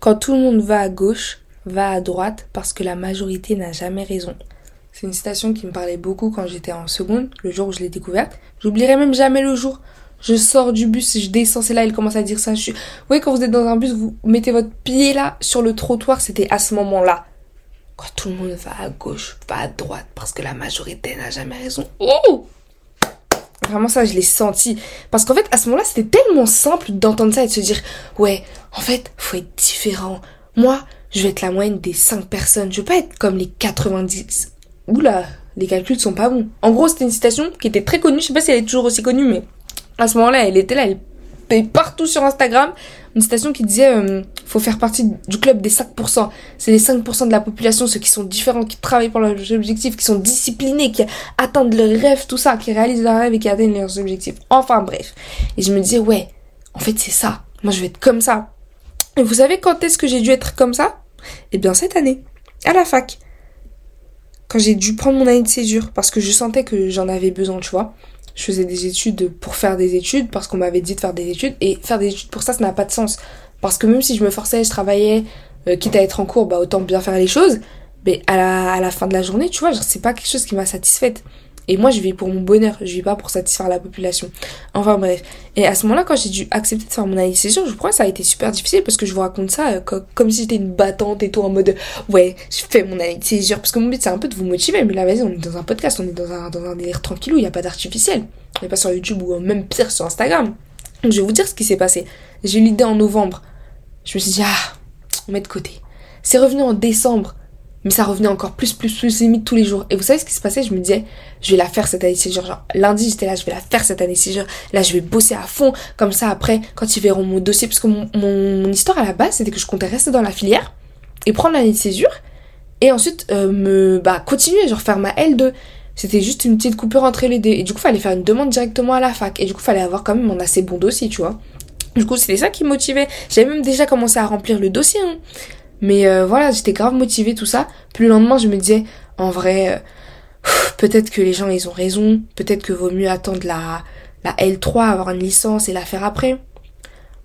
Quand tout le monde va à gauche, va à droite parce que la majorité n'a jamais raison. C'est une citation qui me parlait beaucoup quand j'étais en seconde, le jour où je l'ai découverte. J'oublierai même jamais le jour. Je sors du bus, je descends, c'est là, il commence à dire ça. Je suis... Vous voyez, quand vous êtes dans un bus, vous mettez votre pied là sur le trottoir, c'était à ce moment-là. Quand tout le monde va à gauche, va à droite, parce que la majorité n'a jamais raison. Oh Vraiment ça, je l'ai senti. Parce qu'en fait, à ce moment-là, c'était tellement simple d'entendre ça et de se dire, ouais, en fait, faut être différent. Moi, je vais être la moyenne des 5 personnes. Je veux pas être comme les 90. Oula, les calculs sont pas bons. En gros, c'était une citation qui était très connue. Je sais pas si elle est toujours aussi connue, mais à ce moment-là, elle était là, elle partout sur Instagram. Une citation qui disait euh, faut faire partie du club des 5%. C'est les 5% de la population, ceux qui sont différents, qui travaillent pour leurs objectifs, qui sont disciplinés, qui attendent leurs rêves, tout ça, qui réalisent leurs rêves et qui atteignent leurs objectifs. Enfin bref. Et je me disais ouais, en fait c'est ça. Moi je vais être comme ça. Et vous savez quand est-ce que j'ai dû être comme ça? Eh bien cette année, à la fac. Quand j'ai dû prendre mon année de césure, parce que je sentais que j'en avais besoin, tu vois je faisais des études pour faire des études, parce qu'on m'avait dit de faire des études, et faire des études pour ça, ça n'a pas de sens. Parce que même si je me forçais, je travaillais, euh, quitte à être en cours, bah autant bien faire les choses, mais à la, à la fin de la journée, tu vois, c'est pas quelque chose qui m'a satisfaite. Et moi, je vis pour mon bonheur, je vis pas pour satisfaire la population. Enfin bref. Et à ce moment-là, quand j'ai dû accepter de faire mon année de je crois que ça a été super difficile parce que je vous raconte ça euh, comme, si j'étais une battante et tout en mode ouais, je fais mon année de césure. Parce que mon but, c'est un peu de vous motiver. Mais là, vas-y, on est dans un podcast, on est dans un, dans un délire tranquille où il n'y a pas d'artificiel. On n'est pas sur YouTube ou même pire sur Instagram. Donc, je vais vous dire ce qui s'est passé. J'ai eu l'idée en novembre. Je me suis dit, ah, on met de côté. C'est revenu en décembre. Mais ça revenait encore plus, plus, plus limite tous les jours. Et vous savez ce qui se passait? Je me disais, je vais la faire cette année de césure. Genre, lundi, j'étais là, je vais la faire cette année de césure. Là, je vais bosser à fond. Comme ça, après, quand ils verront mon dossier, parce que mon, histoire à la base, c'était que je comptais rester dans la filière et prendre l'année de césure. Et ensuite, euh, me, bah, continuer, genre faire ma L2. C'était juste une petite coupure entre les deux. Et du coup, fallait faire une demande directement à la fac. Et du coup, fallait avoir quand même un assez bon dossier, tu vois. Du coup, c'était ça qui motivait. J'avais même déjà commencé à remplir le dossier. Hein. Mais euh, voilà, j'étais grave motivée, tout ça. Puis le lendemain, je me disais, en vrai, euh, peut-être que les gens, ils ont raison. Peut-être que vaut mieux attendre la, la L3, avoir une licence et la faire après.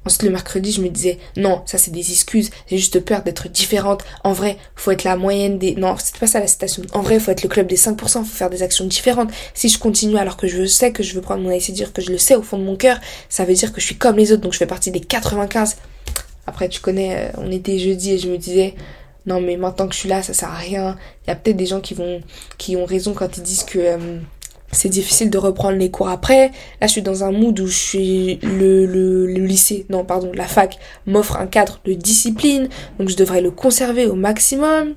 Ensuite, le mercredi, je me disais, non, ça c'est des excuses, j'ai juste peur d'être différente. En vrai, faut être la moyenne des... Non, c'est pas ça la citation. En vrai, faut être le club des 5%, faut faire des actions différentes. Si je continue alors que je sais que je veux prendre mon dire que je le sais au fond de mon cœur, ça veut dire que je suis comme les autres, donc je fais partie des 95. Après, tu connais, euh, on était jeudi et je me disais, non mais maintenant que je suis là, ça sert à rien. Il y a peut-être des gens qui vont, qui ont raison quand ils disent que euh, c'est difficile de reprendre les cours après. Là, je suis dans un mood où je le, le, lycée, non pardon, la fac m'offre un cadre de discipline, donc je devrais le conserver au maximum.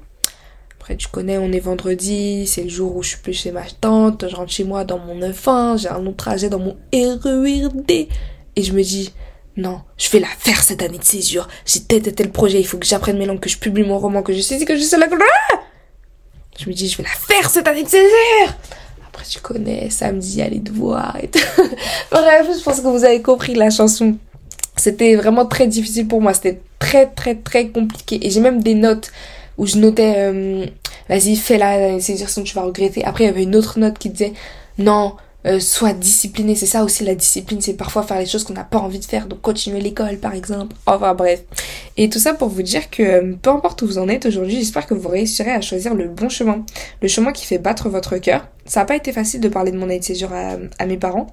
Après, tu connais, on est vendredi, c'est le jour où je suis plus chez ma tante, je rentre chez moi dans mon 9-1, j'ai un autre trajet dans mon RERD, et je me dis, non, je vais la faire cette année de césure. J'ai tel et tel projet, il faut que j'apprenne mes langues, que je publie mon roman, que je saisis, que je sais la... Je me dis, je vais la faire cette année de césure Après, tu connais, samedi, aller te voir et tout. Bref, je pense que vous avez compris la chanson. C'était vraiment très difficile pour moi, c'était très très très compliqué. Et j'ai même des notes où je notais, euh, vas-y, fais-la, césure, sinon tu vas regretter. Après, il y avait une autre note qui disait, non, euh, soit discipliné. C'est ça aussi la discipline, c'est parfois faire les choses qu'on n'a pas envie de faire, donc continuer l'école par exemple. Enfin bref. Et tout ça pour vous dire que euh, peu importe où vous en êtes aujourd'hui, j'espère que vous réussirez à choisir le bon chemin. Le chemin qui fait battre votre cœur. Ça n'a pas été facile de parler de mon année de césure à, mes parents.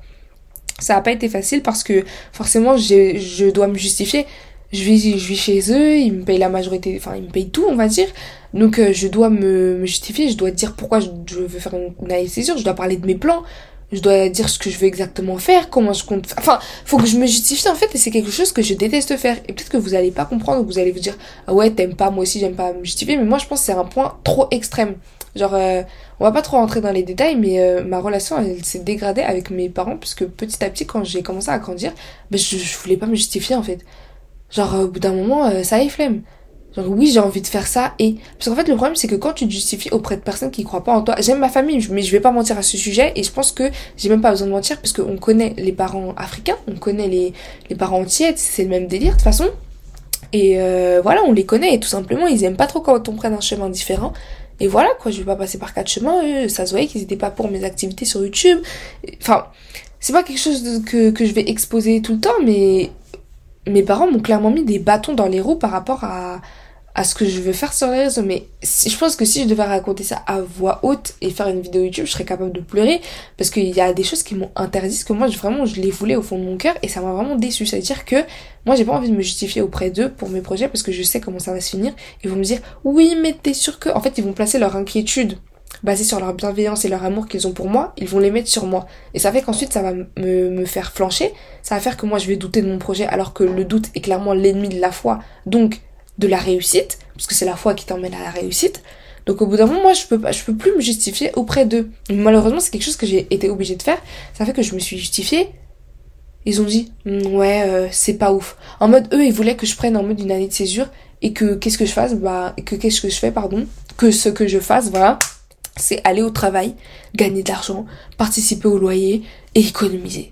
Ça n'a pas été facile parce que forcément je dois me justifier. Je vis, je vis chez eux, ils me payent la majorité, enfin ils me payent tout on va dire. Donc euh, je dois me, justifier, je dois dire pourquoi je, veux faire une, une année je dois parler de mes plans, je dois dire ce que je veux exactement faire, comment je compte. Enfin, faut que je me justifie en fait, et c'est quelque chose que je déteste faire. Et peut-être que vous allez pas comprendre, vous allez vous dire, ah ouais, t'aimes pas, moi aussi j'aime pas me justifier, mais moi je pense que c'est un point trop extrême. Genre, euh, on va pas trop rentrer dans les détails, mais euh, ma relation elle, s'est dégradée avec mes parents, puisque petit à petit, quand j'ai commencé à grandir, ben, je, je voulais pas me justifier en fait. Genre, au bout d'un moment, euh, ça est, flemme. Genre oui, j'ai envie de faire ça et parce qu'en fait le problème c'est que quand tu te justifies auprès de personnes qui croient pas en toi, j'aime ma famille mais je vais pas mentir à ce sujet et je pense que j'ai même pas besoin de mentir parce qu'on connaît les parents africains, on connaît les les parents entiers, c'est le même délire de toute façon. Et euh, voilà, on les connaît et tout simplement ils aiment pas trop quand on prenne un chemin différent. Et voilà quoi, je vais pas passer par quatre chemins, ça se voyait qu'ils étaient pas pour mes activités sur YouTube. Enfin, c'est pas quelque chose que que je vais exposer tout le temps mais mes parents m'ont clairement mis des bâtons dans les roues par rapport à, à ce que je veux faire sur les réseaux. Mais je pense que si je devais raconter ça à voix haute et faire une vidéo YouTube, je serais capable de pleurer parce qu'il y a des choses qui m'ont interdit, que moi, je, vraiment, je les voulais au fond de mon cœur et ça m'a vraiment déçu. C'est-à-dire que moi, j'ai pas envie de me justifier auprès d'eux pour mes projets parce que je sais comment ça va se finir. Ils vont me dire, oui, mais t'es sûr que, en fait, ils vont placer leur inquiétude basée sur leur bienveillance et leur amour qu'ils ont pour moi, ils vont les mettre sur moi. Et ça fait qu'ensuite, ça va me, me faire flancher, ça va faire que moi, je vais douter de mon projet alors que le doute est clairement l'ennemi de la foi. Donc, de la réussite, parce que c'est la foi qui t'emmène à la réussite. Donc au bout d'un moment, moi, je peux pas, je peux plus me justifier auprès d'eux. Malheureusement, c'est quelque chose que j'ai été obligée de faire. Ça fait que je me suis justifiée. Ils ont dit, mm, ouais, euh, c'est pas ouf. En mode, eux, ils voulaient que je prenne en mode une année de césure et que qu'est-ce que je fasse, bah, que qu'est-ce que je fais, pardon, que ce que je fasse, voilà, c'est aller au travail, gagner de l'argent, participer au loyer et économiser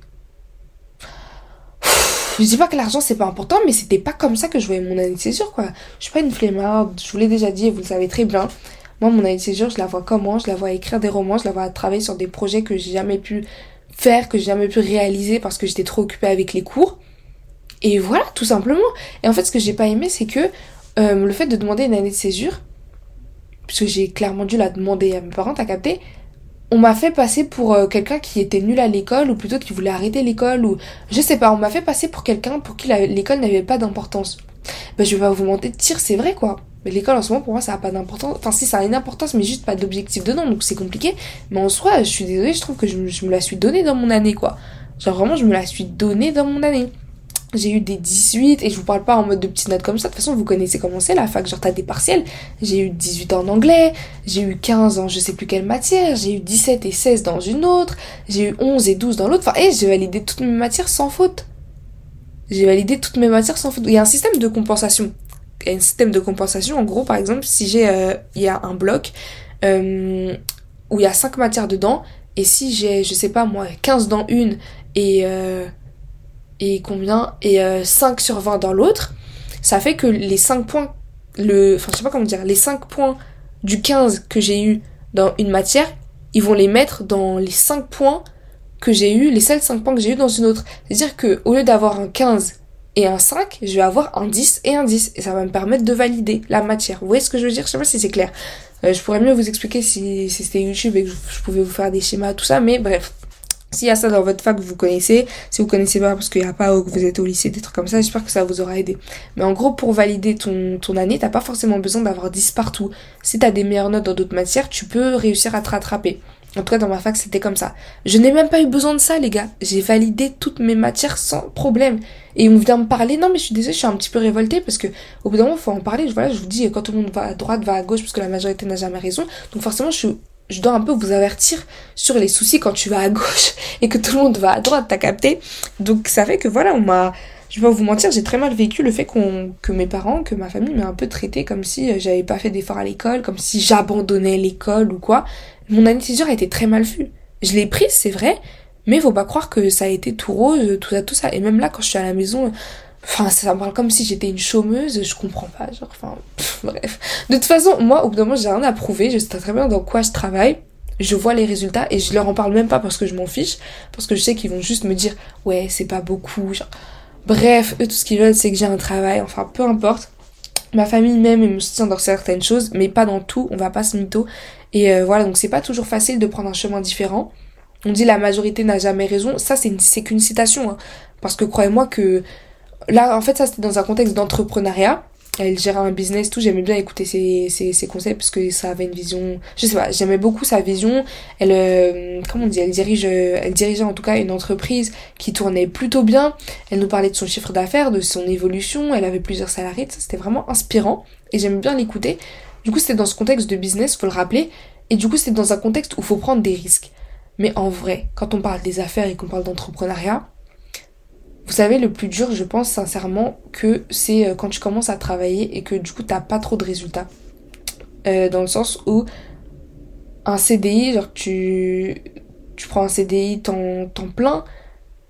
je dis pas que l'argent c'est pas important, mais c'était pas comme ça que je voyais mon année de césure quoi. Je suis pas une flemmarde, je vous l'ai déjà dit et vous le savez très bien. Moi, mon année de césure, je la vois comment Je la vois écrire des romans, je la vois travailler sur des projets que j'ai jamais pu faire, que j'ai jamais pu réaliser parce que j'étais trop occupée avec les cours. Et voilà, tout simplement. Et en fait, ce que j'ai pas aimé, c'est que euh, le fait de demander une année de césure, puisque j'ai clairement dû la demander à mes parents, t'as capté on m'a fait passer pour euh, quelqu'un qui était nul à l'école ou plutôt qui voulait arrêter l'école ou je sais pas, on m'a fait passer pour quelqu'un pour qui l'école n'avait pas d'importance. Ben je vais pas vous mentir, c'est vrai quoi. Mais l'école en ce moment pour moi ça a pas d'importance. Enfin si ça a une importance mais juste pas d'objectif dedans donc c'est compliqué. Mais en soi je suis désolée, je trouve que je, je me la suis donnée dans mon année quoi. Genre vraiment je me la suis donnée dans mon année j'ai eu des 18 et je vous parle pas en mode de petites notes comme ça. De toute façon, vous connaissez comment c'est la fac, genre t'as des partiels. J'ai eu 18 en anglais, j'ai eu 15 en je sais plus quelle matière, j'ai eu 17 et 16 dans une autre, j'ai eu 11 et 12 dans l'autre. Enfin, et j'ai validé toutes mes matières sans faute. J'ai validé toutes mes matières sans faute. Il y a un système de compensation. Il y a un système de compensation. En gros, par exemple, si j'ai, euh, il y a un bloc euh, où il y a 5 matières dedans, et si j'ai, je sais pas moi, 15 dans une et euh, et combien et 5 euh, sur 20 dans l'autre, ça fait que les 5 points le enfin je sais pas comment dire, les 5 points du 15 que j'ai eu dans une matière, ils vont les mettre dans les 5 points que j'ai eu, les seuls 5 points que j'ai eu dans une autre. C'est-à-dire que au lieu d'avoir un 15 et un 5, je vais avoir un 10 et un 10 et ça va me permettre de valider la matière. Vous voyez ce que je veux dire? Je sais pas si c'est clair. Euh, je pourrais mieux vous expliquer si, si c'était YouTube et que je pouvais vous faire des schémas tout ça mais bref. S'il y a ça dans votre fac, vous connaissez. Si vous connaissez pas parce qu'il n'y a pas ou que vous êtes au lycée, des trucs comme ça, j'espère que ça vous aura aidé. Mais en gros, pour valider ton, ton année, t'as pas forcément besoin d'avoir 10 partout. Si t'as des meilleures notes dans d'autres matières, tu peux réussir à te rattraper. En tout cas, dans ma fac, c'était comme ça. Je n'ai même pas eu besoin de ça, les gars. J'ai validé toutes mes matières sans problème. Et on vient me parler. Non, mais je suis désolée, je suis un petit peu révoltée parce que au bout d'un moment, faut en parler. Voilà, je vous dis, quand tout le monde va à droite, va à gauche, parce que la majorité n'a jamais raison. Donc forcément, je suis je dois un peu vous avertir sur les soucis quand tu vas à gauche et que tout le monde va à droite, t'as capté? Donc ça fait que voilà, on m'a... Je vais pas vous mentir, j'ai très mal vécu le fait qu'on que mes parents, que ma famille m'ait un peu traité comme si euh, j'avais pas fait d'efforts à l'école, comme si j'abandonnais l'école ou quoi. Mon de a été très mal vue. Je l'ai prise, c'est vrai, mais faut pas croire que ça a été tout rose, tout ça, tout ça. Et même là, quand je suis à la maison, Enfin, ça me parle comme si j'étais une chômeuse, je comprends pas, genre, enfin, bref. De toute façon, moi, au bout d'un moment, j'ai rien à prouver, je sais très bien dans quoi je travaille, je vois les résultats et je leur en parle même pas parce que je m'en fiche, parce que je sais qu'ils vont juste me dire, ouais, c'est pas beaucoup, genre. Bref, eux, tout ce qu'ils veulent, c'est que j'ai un travail, enfin, peu importe. Ma famille même, me soutient dans certaines choses, mais pas dans tout, on va pas se mytho. Et euh, voilà, donc c'est pas toujours facile de prendre un chemin différent. On dit la majorité n'a jamais raison, ça c'est qu'une citation, hein. parce que croyez-moi que là, en fait, ça c'était dans un contexte d'entrepreneuriat. Elle gérait un business, tout. J'aimais bien écouter ses, ses, conseils parce que ça avait une vision. Je sais pas, j'aimais beaucoup sa vision. Elle, euh, comment on dit, elle dirige, elle dirigeait en tout cas une entreprise qui tournait plutôt bien. Elle nous parlait de son chiffre d'affaires, de son évolution. Elle avait plusieurs salariés. C'était vraiment inspirant et j'aimais bien l'écouter. Du coup, c'était dans ce contexte de business, faut le rappeler. Et du coup, c'était dans un contexte où faut prendre des risques. Mais en vrai, quand on parle des affaires et qu'on parle d'entrepreneuriat, vous savez, le plus dur, je pense sincèrement que c'est euh, quand tu commences à travailler et que du coup, t'as pas trop de résultats. Euh, dans le sens où un CDI, genre tu, tu prends un CDI temps, temps plein,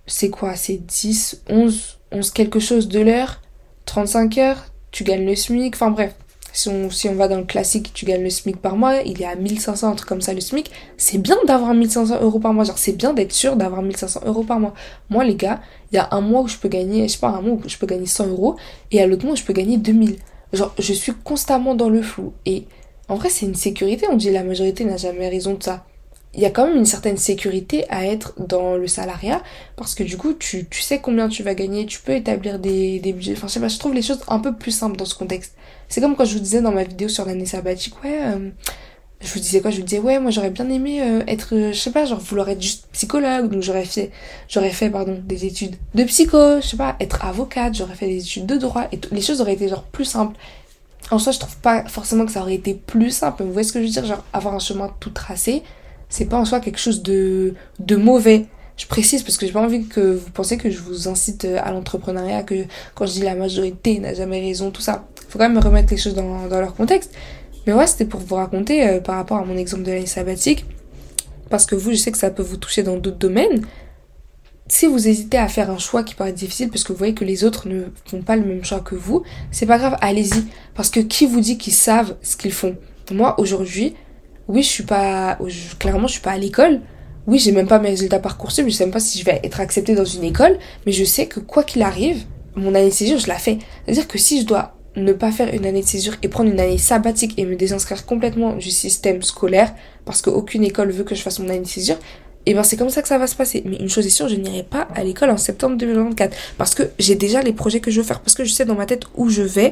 c'est quoi? C'est 10, 11, 11 quelque chose de l'heure, 35 heures, tu gagnes le SMIC, enfin bref. Si on, va dans le classique, tu gagnes le SMIC par mois, il est à 1500, un truc comme ça le SMIC. C'est bien d'avoir 1500 euros par mois. Genre, c'est bien d'être sûr d'avoir 1500 euros par mois. Moi, les gars, il y a un mois où je peux gagner, je sais pas, un mois où je peux gagner 100 euros, et à l'autre mois où je peux gagner 2000. Genre, je suis constamment dans le flou. Et en vrai, c'est une sécurité. On dit la majorité n'a jamais raison de ça il y a quand même une certaine sécurité à être dans le salariat parce que du coup tu, tu sais combien tu vas gagner, tu peux établir des, des budgets. Enfin je sais pas, je trouve les choses un peu plus simples dans ce contexte. C'est comme quand je vous disais dans ma vidéo sur l'année sabbatique, ouais, euh, je vous disais quoi Je vous disais ouais, moi j'aurais bien aimé euh, être, euh, je sais pas, genre vouloir être juste psychologue, donc j'aurais fait, j'aurais fait pardon des études de psycho, je sais pas, être avocate, j'aurais fait des études de droit et les choses auraient été genre plus simples. En soi, je trouve pas forcément que ça aurait été plus simple. Vous voyez ce que je veux dire Genre avoir un chemin tout tracé c'est pas en soi quelque chose de, de mauvais. Je précise parce que j'ai pas envie que vous pensiez que je vous incite à l'entrepreneuriat, que quand je dis la majorité n'a jamais raison, tout ça. Faut quand même remettre les choses dans, dans leur contexte. Mais ouais, c'était pour vous raconter euh, par rapport à mon exemple de l'année sabbatique. Parce que vous, je sais que ça peut vous toucher dans d'autres domaines. Si vous hésitez à faire un choix qui paraît difficile parce que vous voyez que les autres ne font pas le même choix que vous, c'est pas grave, allez-y. Parce que qui vous dit qu'ils savent ce qu'ils font? Moi, aujourd'hui, oui, je suis pas, clairement, je suis pas à l'école. Oui, j'ai même pas mes résultats Parcoursup, je sais même pas si je vais être acceptée dans une école, mais je sais que quoi qu'il arrive, mon année de césure, je la fais. C'est-à-dire que si je dois ne pas faire une année de césure et prendre une année sabbatique et me désinscrire complètement du système scolaire, parce qu'aucune école veut que je fasse mon année de césure, et eh ben c'est comme ça que ça va se passer. Mais une chose est sûre, je n'irai pas à l'école en septembre 2024 parce que j'ai déjà les projets que je veux faire, parce que je sais dans ma tête où je vais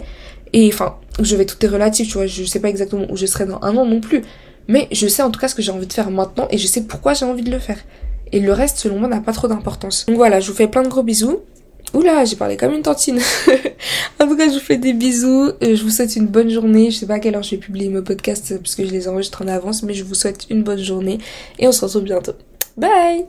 et enfin je vais tout est relatif, tu vois. Je sais pas exactement où je serai dans un an non plus, mais je sais en tout cas ce que j'ai envie de faire maintenant et je sais pourquoi j'ai envie de le faire. Et le reste, selon moi, n'a pas trop d'importance. Donc voilà, je vous fais plein de gros bisous. Oula, j'ai parlé comme une tantine. en tout cas, je vous fais des bisous. Euh, je vous souhaite une bonne journée. Je sais pas à quelle heure je vais publier mes podcasts parce que je les enregistre en avance, mais je vous souhaite une bonne journée et on se retrouve bientôt. Bye